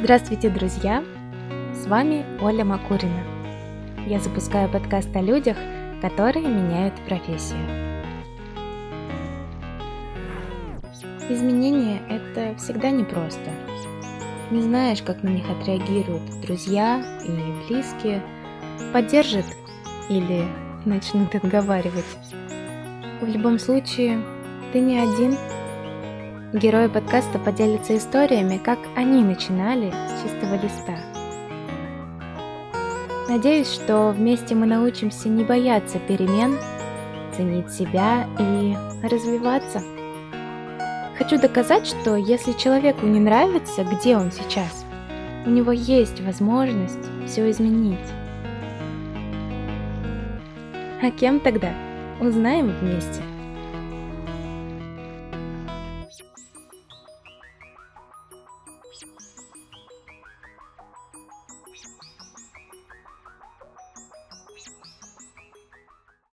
Здравствуйте, друзья! С вами Оля Макурина. Я запускаю подкаст о людях, которые меняют профессию. Изменения – это всегда непросто. Не знаешь, как на них отреагируют друзья и близкие, поддержат или начнут отговаривать. В любом случае, ты не один – Герои подкаста поделятся историями, как они начинали с чистого листа. Надеюсь, что вместе мы научимся не бояться перемен, ценить себя и развиваться. Хочу доказать, что если человеку не нравится, где он сейчас, у него есть возможность все изменить. А кем тогда? Узнаем вместе.